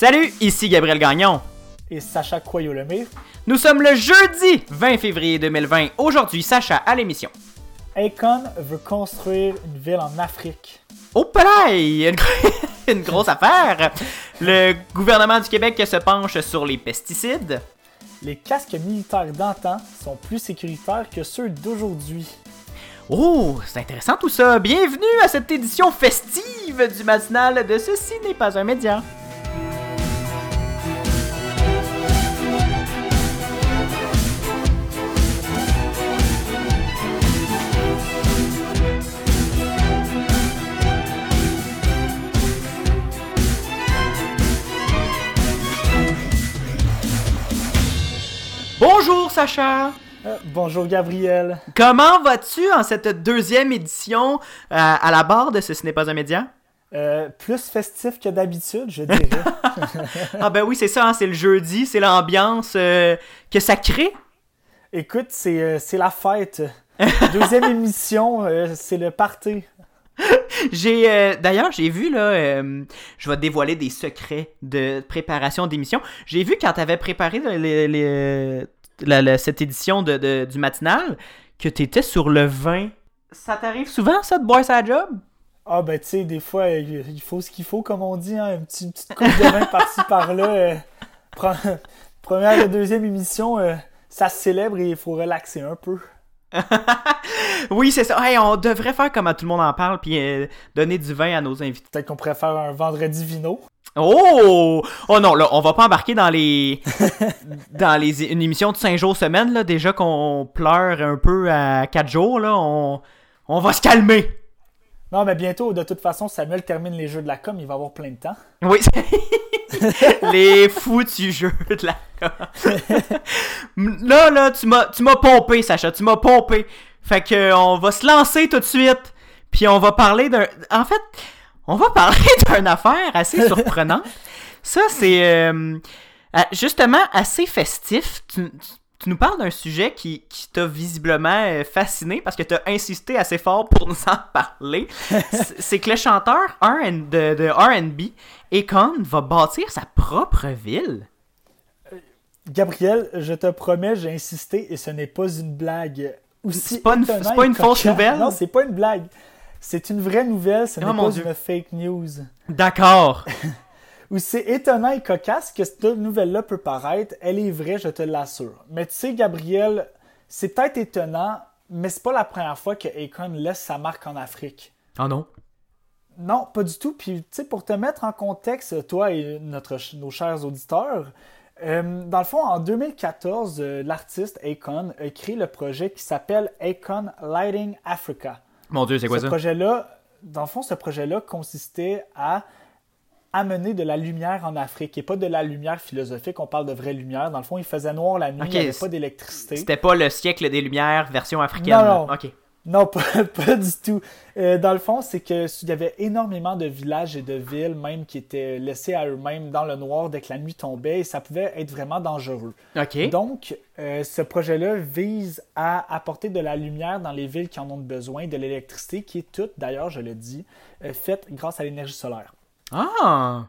Salut, ici Gabriel Gagnon. Et Sacha Coyolemé. Nous sommes le jeudi 20 février 2020. Aujourd'hui, Sacha à l'émission. Akon veut construire une ville en Afrique. Oh, play! Une, une grosse affaire! Le gouvernement du Québec se penche sur les pesticides. Les casques militaires d'antan sont plus sécuritaires que ceux d'aujourd'hui. Oh, c'est intéressant tout ça. Bienvenue à cette édition festive du matinal de Ceci n'est pas un média. Bonjour Sacha. Euh, bonjour Gabriel. Comment vas-tu en cette deuxième édition euh, à la barre de Ce n'est pas un média? Euh, plus festif que d'habitude, je dirais. ah ben oui, c'est ça, hein, c'est le jeudi, c'est l'ambiance que ça crée. Écoute, c'est la fête. Deuxième émission, c'est le party. j'ai d'ailleurs j'ai vu là je vais dévoiler des secrets de préparation d'émission j'ai vu quand tu avais préparé les, cette édition de, du matinal que tu étais sur le vin. Ça t'arrive souvent, ça, de boire sa job? Ah, ben, tu sais, des fois, il faut ce qu'il faut, comme on dit, hein, une, petite, petite coupe de vin par-ci, par-là. Euh, première et deuxième émission, euh, ça se célèbre et il faut relaxer un peu. oui, c'est ça. on devrait faire comme tout le monde en parle, puis euh, donner du vin à nos invités. Peut-être qu'on pourrait faire un vendredi vino. Oh! Oh non, là, on va pas embarquer dans les. dans les une émission de 5 jours semaine, là. Déjà qu'on pleure un peu à 4 jours, là. On, on va se calmer. Non, mais bientôt, de toute façon, Samuel termine les jeux de la com, il va avoir plein de temps. Oui, les foutus jeux de la là, là, tu m'as, tu m'as pompé, Sacha, tu m'as pompé. Fait que, on va se lancer tout de suite, puis on va parler d'un... En fait, on va parler d'une affaire assez surprenante. Ça, c'est euh, euh, justement assez festif. Tu, nous parles d'un sujet qui, t'a visiblement euh, fasciné parce que tu as insisté assez fort pour nous en parler. c'est que le chanteur de, de RB, Akon, va bâtir sa propre ville. Gabriel, je te promets, j'ai insisté et ce n'est pas une blague. C'est pas, pas une fausse nouvelle? Non, c'est pas une blague. C'est une vraie nouvelle, ce n'est pas une fake news. D'accord. Ou c'est étonnant et cocasse que cette nouvelle-là peut paraître, elle est vraie, je te l'assure. Mais tu sais, Gabriel, c'est peut-être étonnant, mais c'est pas la première fois que Akon laisse sa marque en Afrique. Ah non? Non, pas du tout. Puis, tu sais, pour te mettre en contexte, toi et notre, nos chers auditeurs, euh, dans le fond, en 2014, euh, l'artiste Akon a créé le projet qui s'appelle Akon Lighting Africa. Mon Dieu, c'est quoi ce ça? projet-là, dans le fond, ce projet-là consistait à amener de la lumière en Afrique et pas de la lumière philosophique. On parle de vraie lumière. Dans le fond, il faisait noir la nuit, il n'y avait pas d'électricité. C'était pas le siècle des lumières version africaine. Non, non. Non, pas, du tout. Euh, dans le fond, c'est qu'il y avait énormément de villages et de villes même qui étaient laissés à eux-mêmes dans le noir dès que la nuit tombait et ça pouvait être vraiment dangereux. Donc, euh, ce projet-là vise à apporter de la lumière dans les villes qui en ont besoin, de l'électricité qui est toute, d'ailleurs, je le dis, euh, faite grâce à l'énergie solaire. Ah!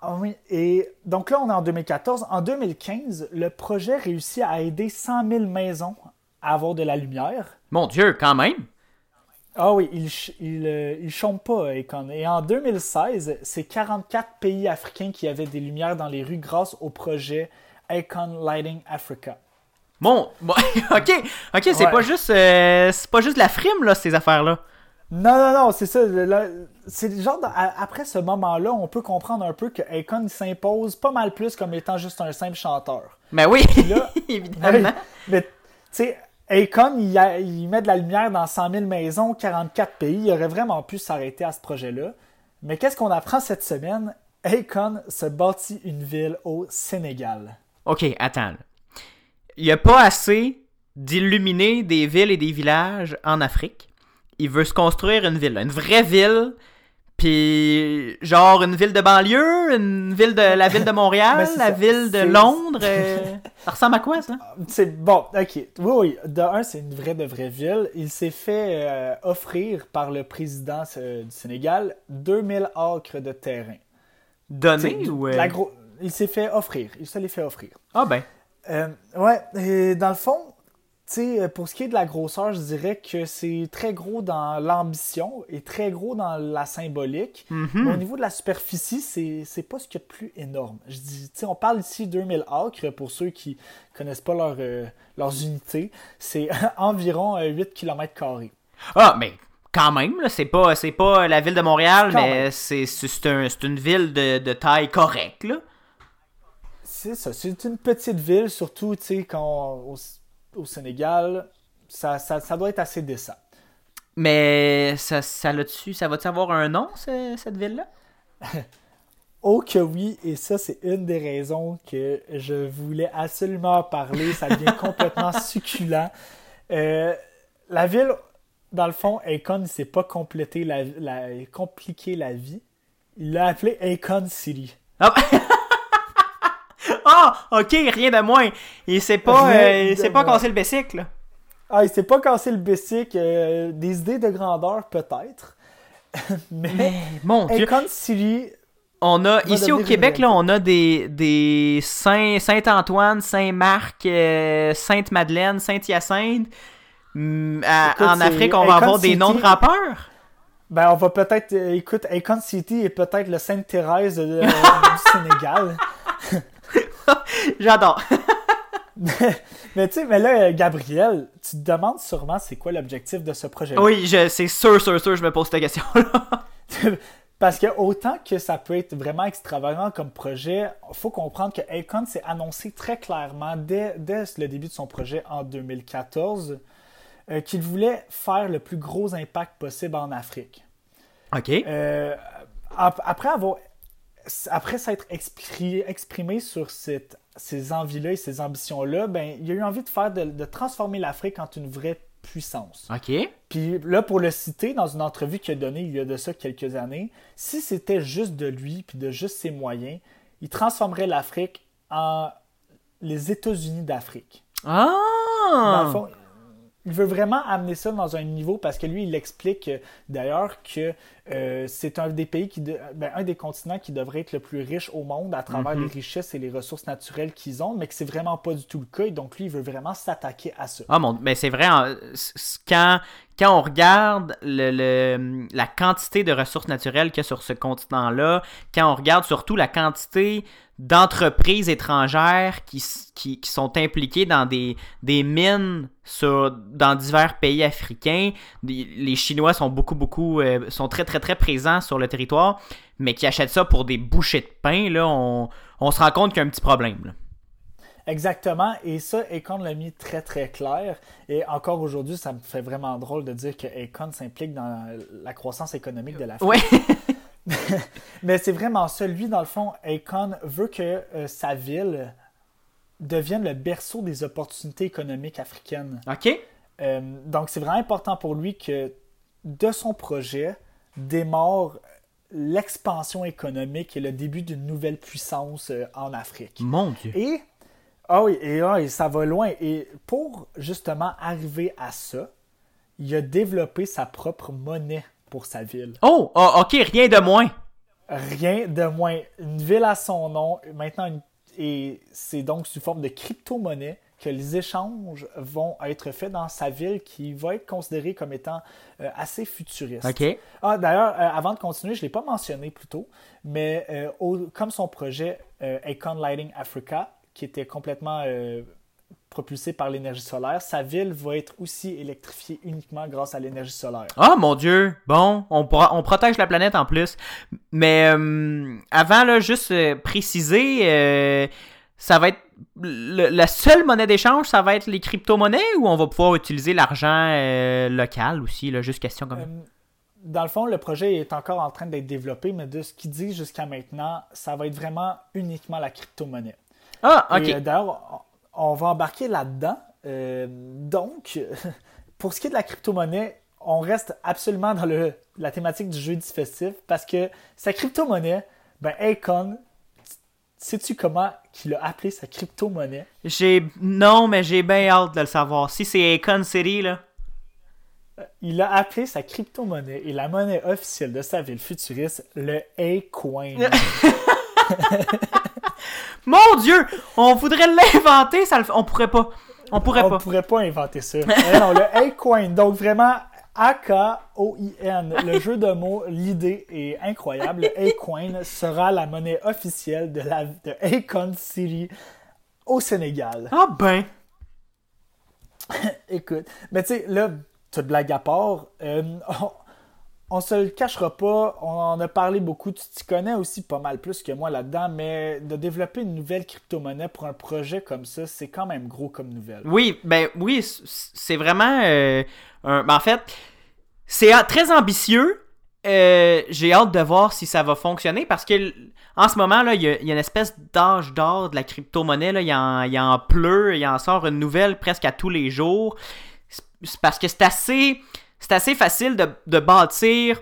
Ah oui, et donc là, on est en 2014. En 2015, le projet réussit à aider 100 000 maisons à avoir de la lumière. Mon Dieu, quand même! Ah oui, il, il, euh, il chôme pas, Econ. Et en 2016, c'est 44 pays africains qui avaient des lumières dans les rues grâce au projet Icon Lighting Africa. Bon, ok, ok, c'est pas juste, euh, c'est pas juste la frime là, ces affaires-là. Non, non, non, c'est ça. C'est genre, après ce moment-là, on peut comprendre un peu que Akon s'impose pas mal plus comme étant juste un simple chanteur. Ben oui, évidemment. mais tu sais, Akon, il, met de la lumière dans 100 000 maisons, 44 pays. Il aurait vraiment pu s'arrêter à ce projet-là. Mais qu'est-ce qu'on apprend cette semaine? Akon se bâtit une ville au Sénégal. OK, attends. Il n'y a pas assez d'illuminer des villes et des villages en Afrique. Il veut se construire une ville, une vraie ville puis, genre, une ville de banlieue, une ville de la ville de Montréal, la ville de Londres. Euh, ça ressemble à quoi, ça? C'est bon, ok. Oui, oui. De un, c'est une vraie de vraie ville. Il s'est fait euh, offrir par le président euh, du Sénégal 2000 acres de terrain. Donné ou. La gros... il s'est fait offrir. Il se l'est fait offrir. Ah ben. Euh, ouais, et dans le fond, sais, pour ce qui est de la grosseur, je dirais que c'est très gros dans l'ambition et très gros dans la symbolique. Mhm. Mais au niveau de la superficie, c'est, pas ce qu'il y a de plus énorme. Je dis, on parle ici 2000 acres pour ceux qui connaissent pas leur, euh, leurs unités. C'est environ euh, 8 km. Ah, mais quand même, c'est pas, pas la ville de Montréal, Quand mais c'est, un- une ville de, de taille correcte. C'est ça, c'est une petite ville, surtout, tu sais, quand au Sénégal, ça, ça, ça doit être assez décent. Mais ça, ça l'a-tu, ça va-tu avoir un nom, ce- cette ville-là? Oh que oui, et ça c'est une des raisons que je voulais absolument en parler. Ça devient complètement succulent. Euh, la ville, dans le fond, Akon, il s'est pas complété la, la, compliqué la vie. Il l'a appelé Akon City. Ah, Ah, ok, rien de moins. Il s'est pas, euh, il de s'est pas cassé le là. Ah, il s'est pas cassé le bessic. euh, des idées de grandeur, peut-être. Mais, Mais, mon dieu. On a, ici au Québec, là, on a des, des Saint, Saint-Antoine, Saint-Marc, euh, Sainte-Madeleine, Saint-Hyacinthe. Hum, à- Écoute, en Afrique, on va avoir des noms de rappeurs. ben on va peut-être. euh, écoute, Akon City est peut-être le Sainte-Thérèse euh, du Sénégal. J'adore. mais tu sais, mais là, Gabriel, tu te demandes sûrement c'est quoi l'objectif de ce projet oui, c'est sûr, sûr, sûr, je me pose cette question-là. Parce que autant que ça peut être vraiment extravagant comme projet, il faut comprendre que Akon s'est annoncé très clairement dès, dès le début de son projet en 2014 euh, qu'il voulait faire le plus gros impact possible en Afrique. ok. Euh, ap- après avoir après s'être expri- exprimé sur cette- ces envies-là et ces ambitions-là, ben, il a eu envie de faire de, de transformer l'Afrique en une vraie puissance. Ok. Puis là, pour le citer, dans une entrevue qu'il a donnée il y a de ça quelques années, si c'était juste de lui puis de juste ses moyens, il transformerait l'Afrique en les États-Unis d'Afrique. Dans Ah! le fond, il veut vraiment amener ça dans un niveau parce que lui, il explique euh, d'ailleurs que euh, c'est un des pays qui, de- ben, un des continents qui devrait être le plus riche au monde à travers Mhm. les richesses et les ressources naturelles qu'ils ont, mais que c'est vraiment pas du tout le cas. Et donc lui, il veut vraiment s'attaquer à ça. Ah mon, mais c'est vrai, quand, quand on regarde le, le- la quantité de ressources naturelles qu'il y a sur ce continent-là, quand on regarde surtout la quantité d'entreprises étrangères qui, qui, qui sont impliquées dans des, des mines sur, dans divers pays africains, les Chinois sont beaucoup, beaucoup, euh, sont très, très, très présents sur le territoire, mais qui achètent ça pour des bouchées de pain, là, on, on se rend compte qu'il y a un petit problème. là. Exactement, et ça, Akon l'a mis très très clair. Et encore aujourd'hui, ça me fait vraiment drôle de dire que Akon s'implique dans la croissance économique de l'Afrique. Ouais. Mais c'est vraiment ça. Lui, dans le fond, Akon veut que euh, sa ville devienne le berceau des opportunités économiques africaines. OK? Euh, donc, c'est vraiment important pour lui que de son projet démarre l'expansion économique et le début d'une nouvelle puissance euh, en Afrique. Mon Dieu. Et, ah oui, et, ah, et ça va loin. Et pour justement arriver à ça, il a développé sa propre monnaie pour sa ville. Oh, ah, ok, rien de moins. Rien de moins. Une ville à son nom, maintenant, une- et c'est donc sous forme de crypto-monnaie que les échanges vont être faits dans sa ville qui va être considérée comme étant euh, assez futuriste. Ah, d'ailleurs, euh, avant de continuer, je ne l'ai pas mentionné plus tôt, mais euh, au- comme son projet Icon Lighting Africa, qui était complètement propulsé par l'énergie solaire, sa ville va être aussi électrifiée uniquement grâce à l'énergie solaire. Ah, mon Dieu. Bon, on, pro- on protège la planète en plus. Mais euh, avant, là, juste euh, préciser, euh, ça va être le- la seule monnaie d'échange, ça va être les crypto-monnaies ou on va pouvoir utiliser l'argent euh, local aussi, là, juste question comme Euh, dans le fond, le projet est encore en train d'être développé, mais de ce qu'il dit jusqu'à maintenant, ça va être vraiment uniquement la crypto-monnaie. Ah, ok. Euh, D'ailleurs, on va embarquer là-dedans. Donc, pour ce qui est de la crypto-monnaie, on reste absolument dans le, la thématique du jeudi festif parce que sa crypto-monnaie, ben Akon, sais-tu comment qu'il a appelé sa crypto-monnaie? J'ai. Non, mais j'ai bien hâte de le savoir. Si c'est Akon City, là. Il a appelé sa crypto-monnaie et la monnaie officielle de sa ville futuriste le A-Coin. Mon Dieu! On voudrait l'inventer, ça le... on pourrait pas. On pourrait On pas. pourrait pas inventer ça. Eh non, le A-Coin, donc vraiment A-K-O-I-N. Le jeu de mots, l'idée est incroyable. Le A-Coin sera la monnaie officielle de la de Akon City au Sénégal. Ah ben. Écoute, mais tu sais, là, toute blague à part, euh, on, se le cachera pas, on en a parlé beaucoup, tu t'y connais aussi pas mal plus que moi là-dedans, mais de développer une nouvelle crypto-monnaie pour un projet comme ça, c'est quand même gros comme nouvelle. Oui, ben oui, c'est vraiment euh, un. ben, en fait, c'est très ambitieux. Euh, J'ai hâte de voir si ça va fonctionner parce que en ce moment là, il y, a une espèce d'âge d'or de la crypto-monnaie. Il y, en, y pleut, il en sort une nouvelle presque à tous les jours. Parce que c'est assez, c'est assez facile de, de bâtir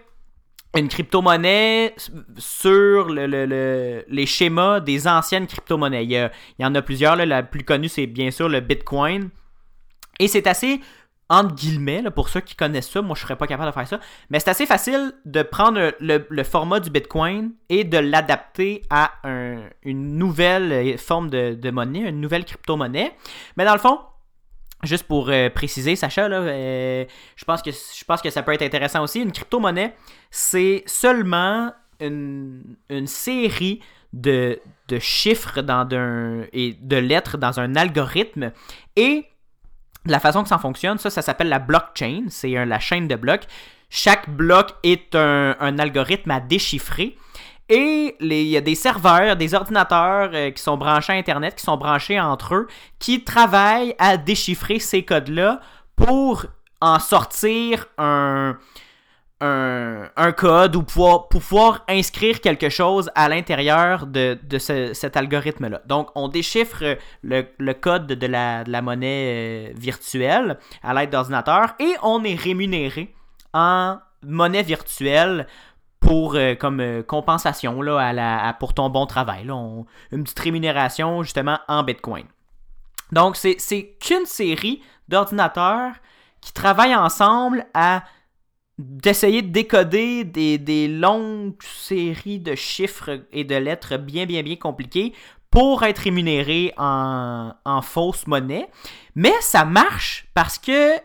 une crypto-monnaie sur le- le- le- les schémas des anciennes crypto-monnaies. Il y, en a plusieurs. là. La plus connue, c'est bien sûr le Bitcoin. Et c'est assez, entre guillemets, là, pour ceux qui connaissent ça, moi je serais pas capable de faire ça, mais c'est assez facile de prendre le, le format du Bitcoin et de l'adapter à un- une nouvelle euh, forme de, de monnaie, une nouvelle crypto-monnaie. Mais dans le fond, juste pour euh, préciser, Sacha, là, euh, je, pense que, je pense que ça peut être intéressant aussi. Une crypto-monnaie, c'est seulement une, série de, chiffres dans et de lettres dans un algorithme. Et la façon que ça fonctionne, ça, ça s'appelle la blockchain. C'est la chaîne de blocs. Chaque bloc est un algorithme à déchiffrer. Et il y a des serveurs, des ordinateurs euh, qui sont branchés à Internet, qui sont branchés entre eux, qui travaillent à déchiffrer ces codes-là pour en sortir un, un, code ou pouvoir, pouvoir inscrire quelque chose à l'intérieur de, de ce- cet algorithme-là. Donc, on déchiffre le, le code de la, de la monnaie euh, virtuelle à l'aide d'ordinateur et on est rémunéré en monnaie virtuelle euh, comme euh, compensation là, pour ton bon travail. une petite rémunération justement en Bitcoin. Donc, c'est qu'une série d'ordinateurs qui travaillent ensemble à d'essayer de décoder des, longues séries de chiffres et de lettres bien, bien, bien compliquées pour être rémunérés en, fausse monnaie. Mais ça marche parce que,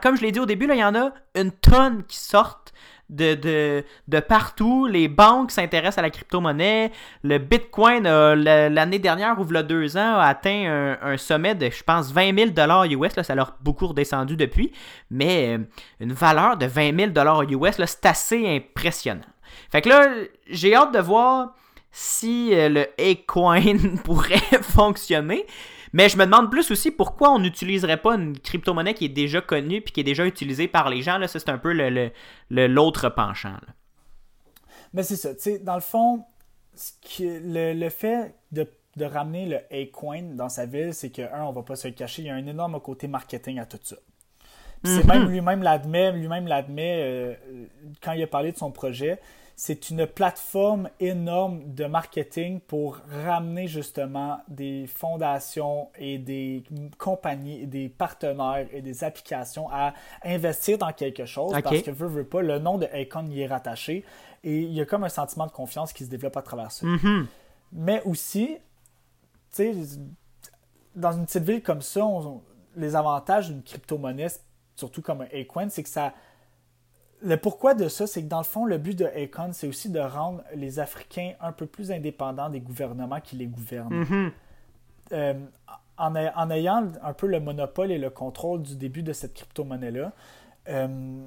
comme je l'ai dit au début, il y en a une tonne qui sortent de, partout. Les banques s'intéressent à la crypto-monnaie. Le Bitcoin, l'année dernière, ou a deux ans, a atteint un, sommet de, je pense, 20 000 US. Là, ça leur beaucoup redescendu depuis. Mais euh, une valeur de 20 000 US, c'est assez impressionnant. Fait que là, j'ai hâte de voir si euh, le A-Coin pourrait fonctionner. Mais je me demande plus aussi pourquoi on n'utiliserait pas une crypto-monnaie qui est déjà connue puis qui est déjà utilisée par les gens. Là, ça, c'est un peu le, le- le- l'autre penchant. là. Mais c'est ça, dans le fond, ce le, le fait de, de ramener le A-Coin dans sa ville, c'est que, un, on va pas se le cacher, il y a un énorme côté marketing à tout ça. C'est Mhm. même lui-même l'admet, lui-même l'admet euh, quand il a parlé de son projet. C'est une plateforme énorme de marketing pour ramener justement des fondations et des compagnies, et des partenaires et des applications à investir dans quelque chose parce que veut, veut pas, le nom de Icon y est rattaché et il y a comme un sentiment de confiance qui se développe à travers ça. Mhm. Mais aussi, tu sais, dans une petite ville comme ça, on- les avantages d'une crypto-monnaie, surtout comme un Acorn, c'est que ça. Le pourquoi de ça, c'est que dans le fond, le but de Acorn, c'est aussi de rendre les Africains un peu plus indépendants des gouvernements qui les gouvernent. Mhm. Euh, en, ay- en ayant un peu le monopole et le contrôle du début de cette crypto-monnaie-là, euh,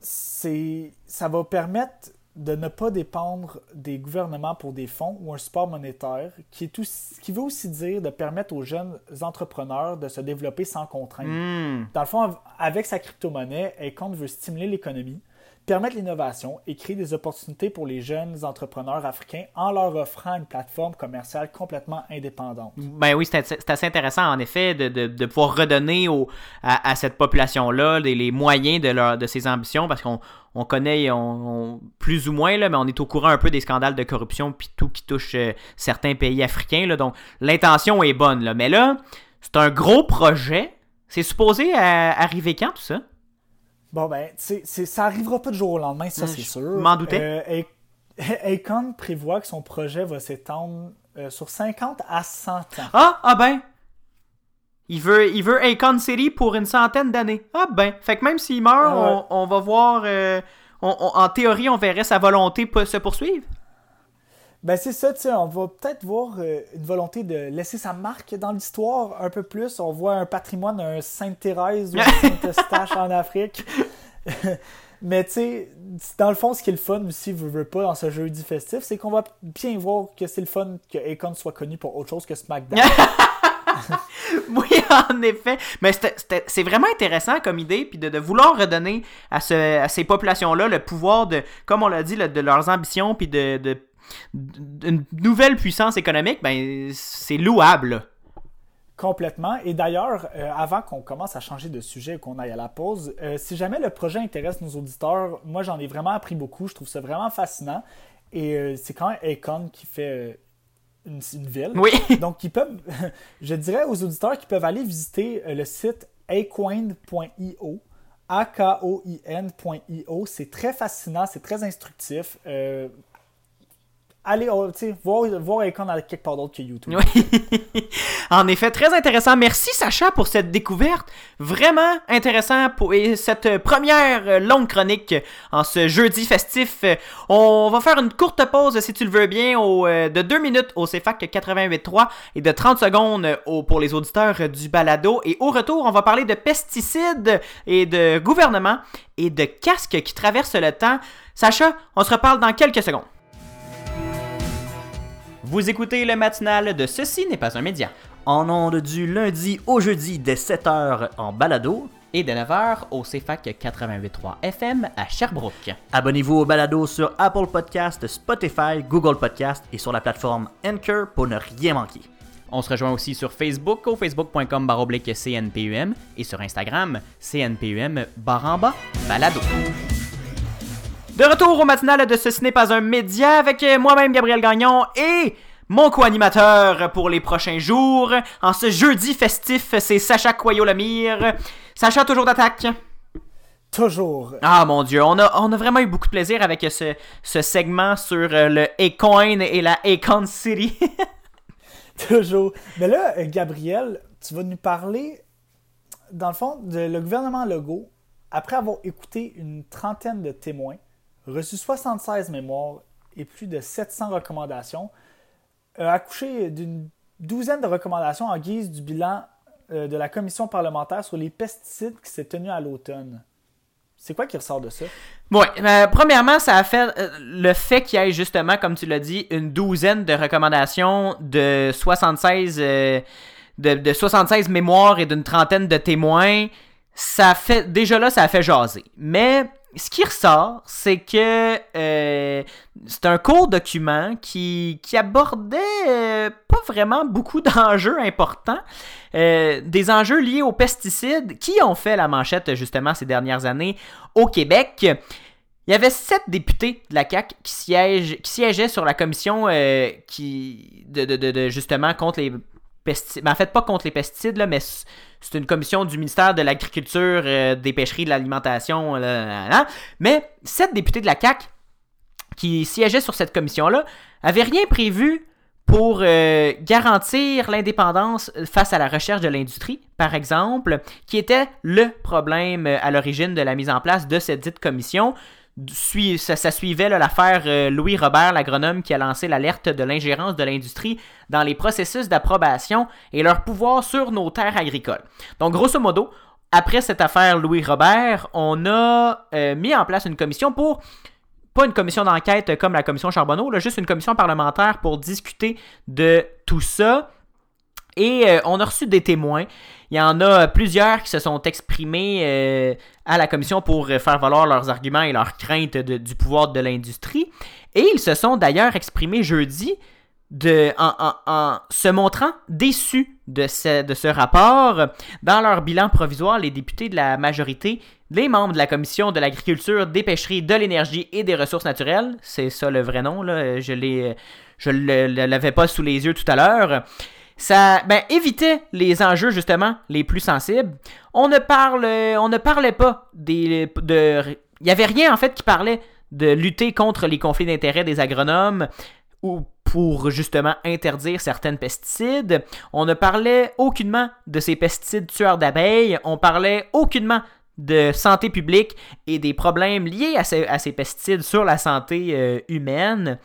ça va permettre de ne pas dépendre des gouvernements pour des fonds ou un support monétaire, qui, est aussi- qui veut aussi dire de permettre aux jeunes entrepreneurs de se développer sans contrainte. Mm. Dans le fond, avec sa crypto-monnaie, Acorn veut stimuler l'économie, permettre l'innovation et créer des opportunités pour les jeunes entrepreneurs africains en leur offrant une plateforme commerciale complètement indépendante. Ben oui, c'est assez intéressant en effet de, de- pouvoir redonner au, à, cette population-là les, moyens de, leur, de ses ambitions parce qu'on on connaît on, on- plus ou moins, là, mais on est au courant un peu des scandales de corruption puis tout qui touche euh, certains pays africains. Là, donc l'intention est bonne. Là, mais là, c'est un gros projet. C'est supposé euh, arriver quand tout ça? Bon, ben, c'est, c'est- ça arrivera pas du jour au lendemain, ça, Mm, c'est sûr. m'en doutais. Euh, Akon prévoit que son projet va s'étendre euh, sur 50 à 100 ans. Ah, ah ben. Il veut, il veut Akon City pour une centaine d'années. Ah ben. Fait que même s'il meurt, Ah ouais. on, on va voir. euh, on- on- en théorie, on verrait sa volonté se poursuivre. Ben c'est ça, tu sais, on va peut-être voir euh, une volonté de laisser sa marque dans l'histoire un peu plus. On voit un patrimoine, un Sainte-Thérèse ou un Saint-Eustache en Afrique. Mais tu sais, dans le fond, ce qui est le fun aussi, veux, veux pas, dans ce jeudi festif, c'est qu'on va bien voir que c'est le fun que Akon soit connu pour autre chose que SmackDown. Oui, en effet. Mais c'est vraiment intéressant comme idée, puis de, de vouloir redonner à, ce- à ces populations-là le pouvoir de, comme on l'a dit, de leurs ambitions, puis de, de- d'une nouvelle puissance économique, ben c'est louable. Complètement. Et d'ailleurs, euh, avant qu'on commence à changer de sujet qu'on aille à la pause, euh, si jamais le projet intéresse nos auditeurs, moi j'en ai vraiment appris beaucoup. Je trouve ça vraiment fascinant. Et euh, c'est quand même Akon qui fait une, une ville. Oui. Donc, ils peuvent, je dirais aux auditeurs qu'ils peuvent aller visiter le site acoin.io. A-K-O-I-N.io. C'est très fascinant, c'est très instructif. Allez, oh, voir, voir Akon à quelque part d'autre que YouTube. Oui. en effet, très intéressant. Merci Sacha pour cette découverte. Vraiment intéressant pour et cette première longue chronique en ce jeudi festif. On va faire une courte pause, si tu le veux bien, euh, de 2 minutes au CFAC 88.3 et de 30 secondes au- pour les auditeurs du balado. Et au retour, on va parler de pesticides et de gouvernement et de casques qui traversent le temps. Sacha, on se reparle dans quelques secondes. Vous écoutez le matinal de Ceci n'est pas un média. En ondes du lundi au jeudi dès 7h en balado. Et de 9h au CFAC 88.3 FM à Sherbrooke. Abonnez-vous au balado sur Apple Podcast, Spotify, Google Podcast et sur la plateforme Anchor pour ne rien manquer. On se rejoint aussi sur Facebook au facebook.com baroblique CNPUM et sur Instagram CNPUM baramba balado. De retour au matinal de Ce n'est pas un média avec moi-même Gabriel Gagnon et mon co-animateur pour les prochains jours. En ce jeudi festif, c'est Sacha Coyot-Lemire. Sacha, toujours d'attaque? Toujours. Ah mon dieu, on a, on a vraiment eu beaucoup de plaisir avec ce, ce segment sur euh, le Acoin et la Acon City. Toujours. Mais là, euh, Gabriel, tu vas nous parler, dans le fond, de le gouvernement Legault, après avoir écouté une trentaine de témoins, reçu 76 mémoires et plus de 700 recommandations, accouché d'une douzaine de recommandations en guise du bilan euh, de la commission parlementaire sur les pesticides qui s'est tenu à l'automne. C'est quoi qui ressort de ça? Ouais, euh, premièrement, ça a fait euh, le fait qu'il y ait justement, comme tu l'as dit, une douzaine de recommandations de 76, euh, de, de 76 mémoires et d'une trentaine de témoins. Ça fait déjà là, ça a fait jaser. Mais ce qui ressort, c'est que euh, c'est un court document qui, abordait euh, pas vraiment beaucoup d'enjeux importants. Euh, des enjeux liés aux pesticides qui ont fait la manchette justement ces dernières années au Québec. Il y avait sept députés de la CAQ qui, siégeaient sur la commission qui, justement contre les pesticides. Ben, en fait, pas contre les pesticides, là, mais c'est une commission du ministère de l'Agriculture, euh, des Pêcheries, de l'Alimentation. là. Mais sept députés de la CAQ qui siégeaient sur cette commission-là avaient rien prévu pour euh, garantir l'indépendance face à la recherche de l'industrie, par exemple, qui était le problème euh, à l'origine de la mise en place de cette dite commission. Ça, suivait l'affaire euh, Louis Robert, l'agronome qui a lancé l'alerte de l'ingérence de l'industrie dans les processus d'approbation et leur pouvoir sur nos terres agricoles. Donc, grosso modo, après cette affaire Louis Robert, on a euh, mis en place une commission pour pas une commission d'enquête comme la commission Charbonneau, là, juste une commission parlementaire pour discuter de tout ça. Et euh, on a reçu des témoins. Il y en a plusieurs qui se sont exprimés à la commission pour euh, faire valoir leurs arguments et leurs craintes du pouvoir de l'industrie. Et ils se sont d'ailleurs exprimés jeudi de, en, en- se montrant déçus de ce, de ce rapport. Dans leur bilan provisoire, les députés de la majorité, les membres de la commission de l'agriculture, des pêcheries, de l'énergie et des ressources naturelles, c'est ça le vrai nom, là, je l'ai, je l'avais pas sous les yeux tout à l'heure, ça ben, évitait les enjeux justement les plus sensibles. On ne parle, on ne parlait pas des, de, il y avait rien en fait qui parlait de lutter contre les conflits d'intérêts des agronomes ou pour justement interdire certaines pesticides. On ne parlait aucunement de ces pesticides tueurs d'abeilles, on parlait aucunement de santé publique et des problèmes liés à ces, pesticides sur la santé euh, humaine.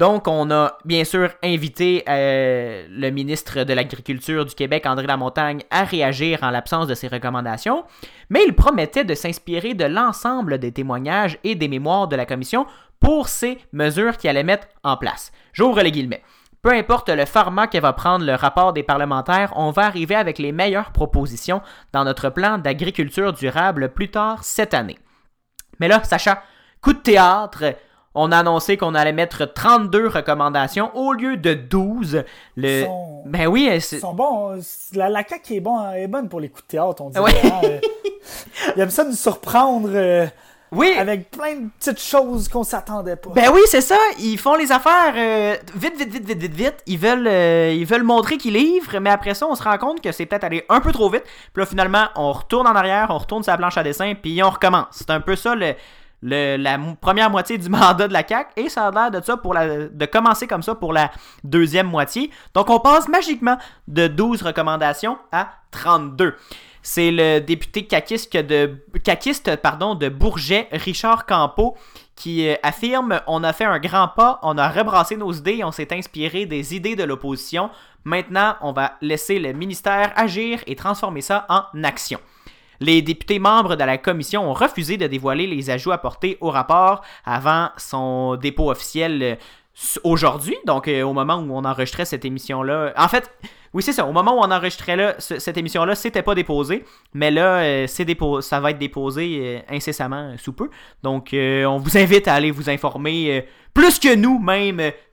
Donc, on a bien sûr invité euh, le ministre de l'Agriculture du Québec, André Lamontagne, à réagir en l'absence de ces recommandations, mais il promettait de s'inspirer de l'ensemble des témoignages et des mémoires de la commission pour ces mesures qu'il allait mettre en place. J'ouvre les guillemets. Peu importe le format que va prendre le rapport des parlementaires, on va arriver avec les meilleures propositions dans notre plan d'agriculture durable plus tard cette année. Mais là, Sacha, coup de théâtre, on a annoncé qu'on allait mettre 32 recommandations au lieu de 12. Le... Ben oui, ils sont bons. La, la CAQ est, bon, est bonne pour les coups de théâtre, on dirait. Oui. Hein. Il aime ça de nous surprendre. Euh, oui. Avec plein de petites choses qu'on s'attendait pas. Ben oui, c'est ça. Ils font les affaires euh, vite, vite, vite, vite, vite, vite. Ils veulent, euh, ils veulent montrer qu'ils livrent, mais après ça, on se rend compte que c'est peut-être aller un peu trop vite. Puis là, finalement, on retourne en arrière, on retourne la planche à dessin, puis on recommence. C'est un peu ça le, la première moitié du mandat de la CAC et ça a l'air de ça pour de commencer comme ça pour la deuxième moitié. Donc on passe magiquement de 12 recommandations à 32 c'est le député caquiste de, pardon, de Bourget, Richard Campeau, qui euh, affirme On a fait un grand pas, on a rebrassé nos idées, on s'est inspiré des idées de l'opposition. Maintenant, on va laisser le ministère agir et transformer ça en action. Les députés membres de la commission ont refusé de dévoiler les ajouts apportés au rapport avant son dépôt officiel euh, aujourd'hui, donc euh, au moment où on enregistrait cette émission-là. En fait, oui, c'est ça. Au moment où on enregistrait là, cette émission-là, c'était pas déposé. Mais là, euh, ça va être déposé euh, incessamment sous peu. Donc, euh, on vous invite à aller vous informer plus que nous même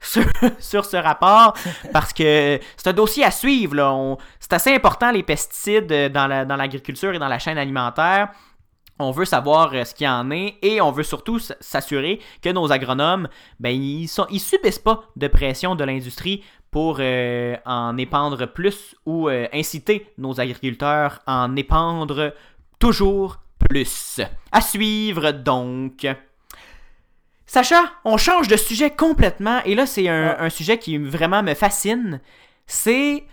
sur, ce rapport. Parce que c'est un dossier à suivre. C'est assez important les pesticides dans l'agriculture et dans la chaîne alimentaire. On veut savoir ce qu'il y en est et on veut surtout s'assurer que nos agronomes, ben, ils, sont, ils subissent pas de pression de l'industrie pour euh, en épandre plus ou euh, inciter nos agriculteurs à en épandre toujours plus. À suivre donc. Sacha, on change de sujet complètement et là c'est un, sujet qui vraiment me fascine. C'est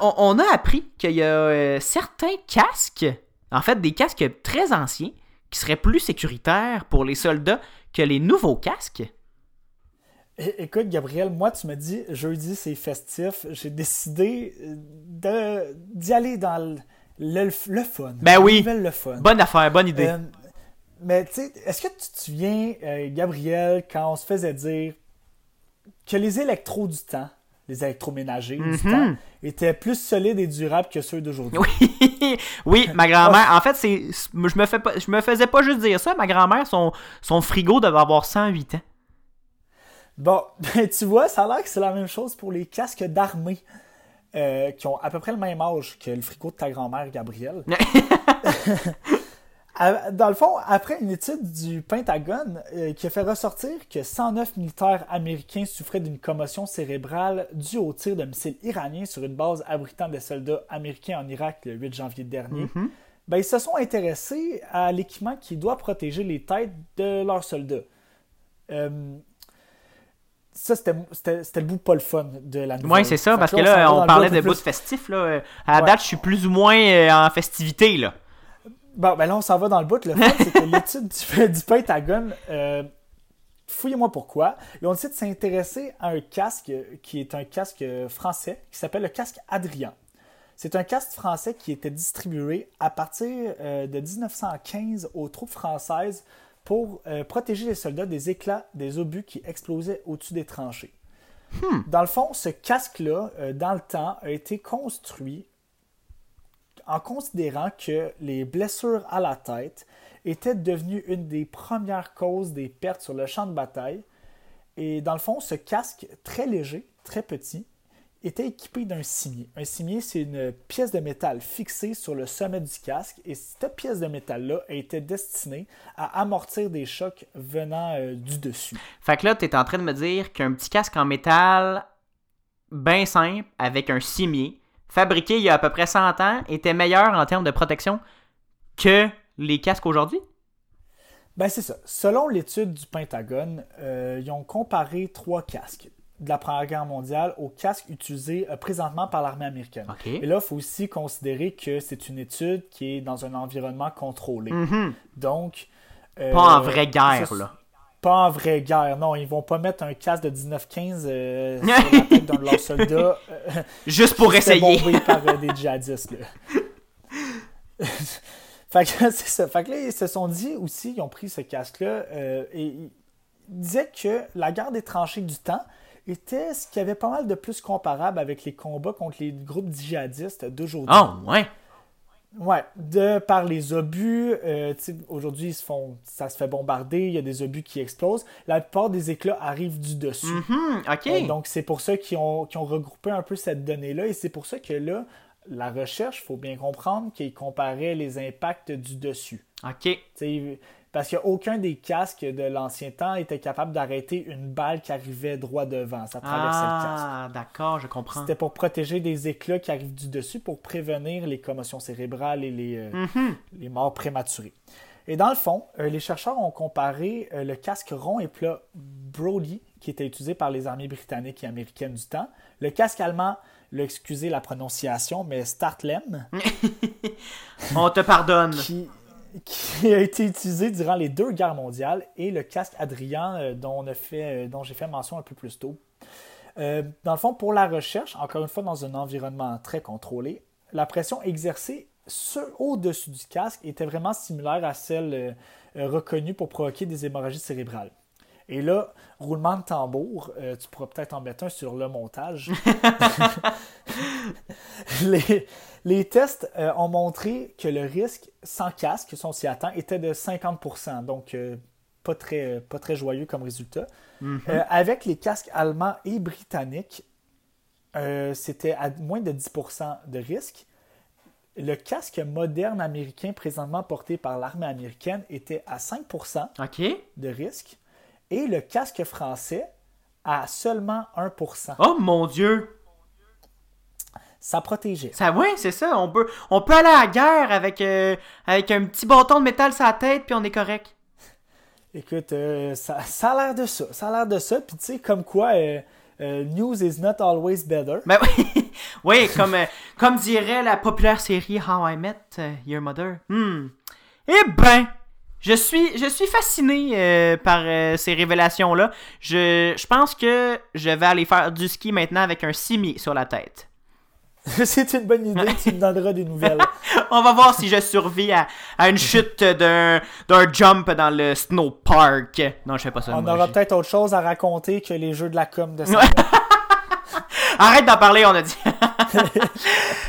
on, a appris qu'il y a euh, certains casques, en fait des casques très anciens, qui seraient plus sécuritaires pour les soldats que les nouveaux casques. Écoute, Gabriel, moi, tu me dis, jeudi, c'est festif. J'ai décidé euh, d'y aller dans le, fun. Ben oui. Le fun. Bonne affaire, bonne idée. Euh, mais tu sais, est-ce que tu te souviens, euh, Gabriel, quand on se faisait dire que les électros du temps, les électroménagers du mm-hmm. temps, étaient plus solides et durables que ceux d'aujourd'hui? Oui, oui ma grand-mère, en fait, c'est, je me, fais je me faisais pas juste dire ça. Ma grand-mère, son, son frigo devait avoir 108 ans. Bon, ben, tu vois, ça a l'air que c'est la même chose pour les casques d'armée. Euh, qui ont à peu près le même âge que le frigo de ta grand-mère, Gabrielle. Dans le fond, après une étude du Pentagone euh, qui a fait ressortir que 109 militaires américains souffraient d'une commotion cérébrale due au tir de missiles iraniens sur une base abritant des soldats américains en Irak le 8 janvier dernier, mm-hmm. ben, ils se sont intéressés à l'équipement qui doit protéger les têtes de leurs soldats. Euh, ça, c'était le bout pas le fun de la nouvelle. Oui, c'est ça, parce que là, on, parlait de bout festif. Là. À la date, je suis plus ou moins euh, en festivité. Là. Bon, ben là, on s'en va dans le bout. Le fun, c'est que l'étude du, du Pentagone, euh, fouillez-moi pourquoi, ils ont décidé de s'intéresser à un casque qui est un casque français qui s'appelle le casque Adrien. C'est un casque français qui était distribué à partir euh, de 1915 aux troupes françaises pour euh, protéger les soldats des éclats des obus qui explosaient au-dessus des tranchées. Hmm. Dans le fond, ce casque-là, euh, dans le temps, a été construit en considérant que les blessures à la tête étaient devenues une des premières causes des pertes sur le champ de bataille. Et dans le fond, ce casque très léger, très petit, était équipé d'un cimier. Un cimier, c'est une pièce de métal fixée sur le sommet du casque et cette pièce de métal-là était destinée à amortir des chocs venant euh, du dessus. Fait que là, tu es en train de me dire qu'un petit casque en métal bien simple avec un cimier fabriqué il y a à peu près 100 ans était meilleur en termes de protection que les casques aujourd'hui? Ben c'est ça. Selon l'étude du Pentagone, euh, ils ont comparé trois casques de la Première Guerre mondiale aux casques utilisés euh, présentement par l'armée américaine. OK. Et là, il faut aussi considérer que c'est une étude qui est dans un environnement contrôlé. Mhm. Donc. euh, Pas en vraie guerre, ça, là. Pas en vraie guerre, non. Ils vont pas mettre un casque de 1915 euh, sur la tête d'un de leurs soldats. euh, Juste pour essayer. par euh, des djihadistes. Là. fait que c'est ça. Fait que là, ils se sont dit aussi, ils ont pris ce casque-là et ils disaient que la guerre des tranchées du temps était ce qui avait pas mal de plus comparable avec les combats contre les groupes djihadistes d'aujourd'hui. Oh, ouais. Ouais, de par les obus, euh, aujourd'hui ils se font, ça se fait bombarder, il y a des obus qui explosent. La plupart des éclats arrivent du dessus. Mhm, OK. Euh, donc c'est pour ça qu'ils ont, qu'ils ont regroupé un peu cette donnée-là et c'est pour ça que là, la recherche, il faut bien comprendre qu'ils comparaient les impacts du dessus. OK. Tu sais, parce qu'aucun des casques de l'ancien temps était capable d'arrêter une balle qui arrivait droit devant. Ça traversait le casque. Ah, d'accord, je comprends. C'était pour protéger des éclats qui arrivent du dessus pour prévenir les commotions cérébrales et les, euh, Mhm. les morts prématurées. Et dans le fond, euh, les chercheurs ont comparé euh, le casque rond et plat Brody, qui était utilisé par les armées britanniques et américaines du temps, le casque allemand, excusez la prononciation, mais Startlem, On te pardonne. qui, qui a été utilisé durant les deux guerres mondiales, et le casque Adrian, euh, euh, dont j'ai fait mention un peu plus tôt. Euh, dans le fond, pour la recherche, encore une fois dans un environnement très contrôlé, la pression exercée au-dessus du casque était vraiment similaire à celle reconnue pour provoquer des hémorragies cérébrales. Et là, roulement de tambour, euh, tu pourras peut-être en mettre un sur le montage. les, les tests euh, ont montré que le risque sans casque, si on s'y attend, était de 50%. Donc, euh, pas, très, pas très joyeux comme résultat. Mhm. Avec les casques allemands et britanniques, c'était à moins de 10% de risque. Le casque moderne américain présentement porté par l'armée américaine était à 5% OK. de risque. Et le casque français à seulement 1%. Oh mon Dieu. Ça protégeait. Ça, ouais, c'est ça. On peut, on peut aller à la guerre avec, euh, avec un petit bâton de métal sur la tête, puis on est correct. Écoute, euh, ça, ça a l'air de ça. Ça a l'air de ça. Puis tu sais, comme quoi, euh, euh, news is not always better. Ben oui, oui comme, euh, comme dirait la populaire série How I Met Your Mother. Hmm. Eh ben, je suis, je suis fasciné euh, par euh, ces révélations-là. Je, je pense que je vais aller faire du ski maintenant avec un cimier sur la tête. C'est une bonne idée. tu me donneras des nouvelles. On va voir si je survis à, à une chute d'un, d'un jump dans le snow park. Non, je fais pas ça. On moi, aura peut-être autre chose à raconter que les jeux de la com de ça. Arrête d'en parler, on a dit.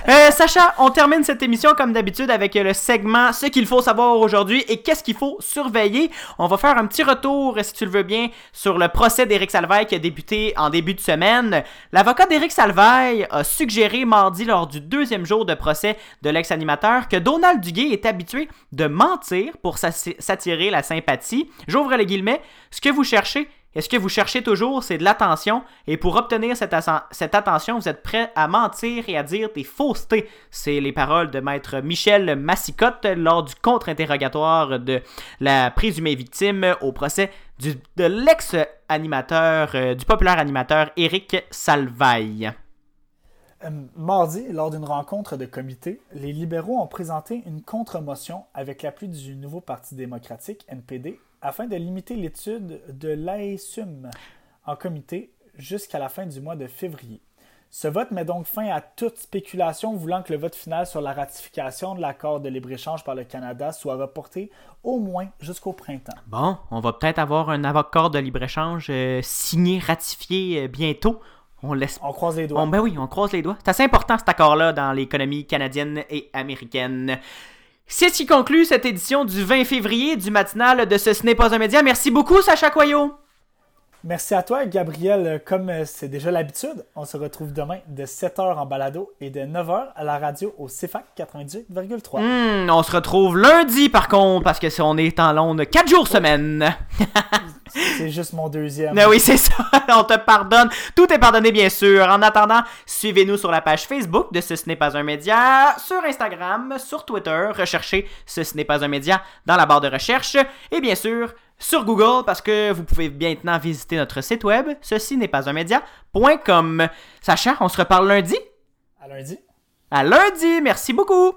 Euh, Sacha, on termine cette émission comme d'habitude avec le segment Ce qu'il faut savoir aujourd'hui et qu'est-ce qu'il faut surveiller. On va faire un petit retour, si tu le veux bien, sur le procès d'Éric Salvaille qui a débuté en début de semaine. L'avocat d'Éric Salvaille a suggéré mardi lors du deuxième jour de procès de l'ex-animateur que Donald Duguay est habitué de mentir pour s'attirer la sympathie. J'ouvre les guillemets. Ce que vous cherchez, et ce que vous cherchez toujours, c'est de l'attention. Et pour obtenir cette, cette attention, vous êtes prêt à mentir et à dire des faussetés. C'est les paroles de maître Michel Massicotte lors du contre-interrogatoire de la présumée victime au procès du- de l'ex-animateur, euh, du populaire animateur Éric Salvaille. Euh, Mardi, lors d'une rencontre de comité, les libéraux ont présenté une contre-motion avec l'appui du nouveau Parti démocratique, NPD, afin de limiter l'étude de l'AESUM en comité jusqu'à la fin du mois de février. Ce vote met donc fin à toute spéculation voulant que le vote final sur la ratification de l'accord de libre-échange par le Canada soit reporté au moins jusqu'au printemps. Bon, on va peut-être avoir un accord de libre-échange euh, signé, ratifié euh, bientôt. On laisse On croise les doigts. Ben oui, on croise les doigts. C'est assez important cet accord-là dans l'économie canadienne et américaine. C'est ce qui conclut cette édition du 20 février du matinal de Ce, ce n'est pas un média. Merci beaucoup, Sacha Coyot. Merci à toi, Gabriel. Comme euh, c'est déjà l'habitude, on se retrouve demain de 7h en balado et de 9h à la radio au CFAC 98,3. Hmm, on se retrouve lundi, par contre, parce que si on est en Londres 4 jours semaine. C'est juste mon deuxième. Ben oui, c'est ça. On te pardonne. Tout est pardonné, bien sûr. En attendant, suivez-nous sur la page Facebook de Ce, ce n'est pas un média, sur Instagram, sur Twitter. Recherchez Ce, ce n'est pas un média dans la barre de recherche. Et bien sûr, sur Google parce que vous pouvez maintenant visiter notre site web, ceci n'est pas un média.com. Sacha, on se reparle lundi? À lundi. À lundi, merci beaucoup!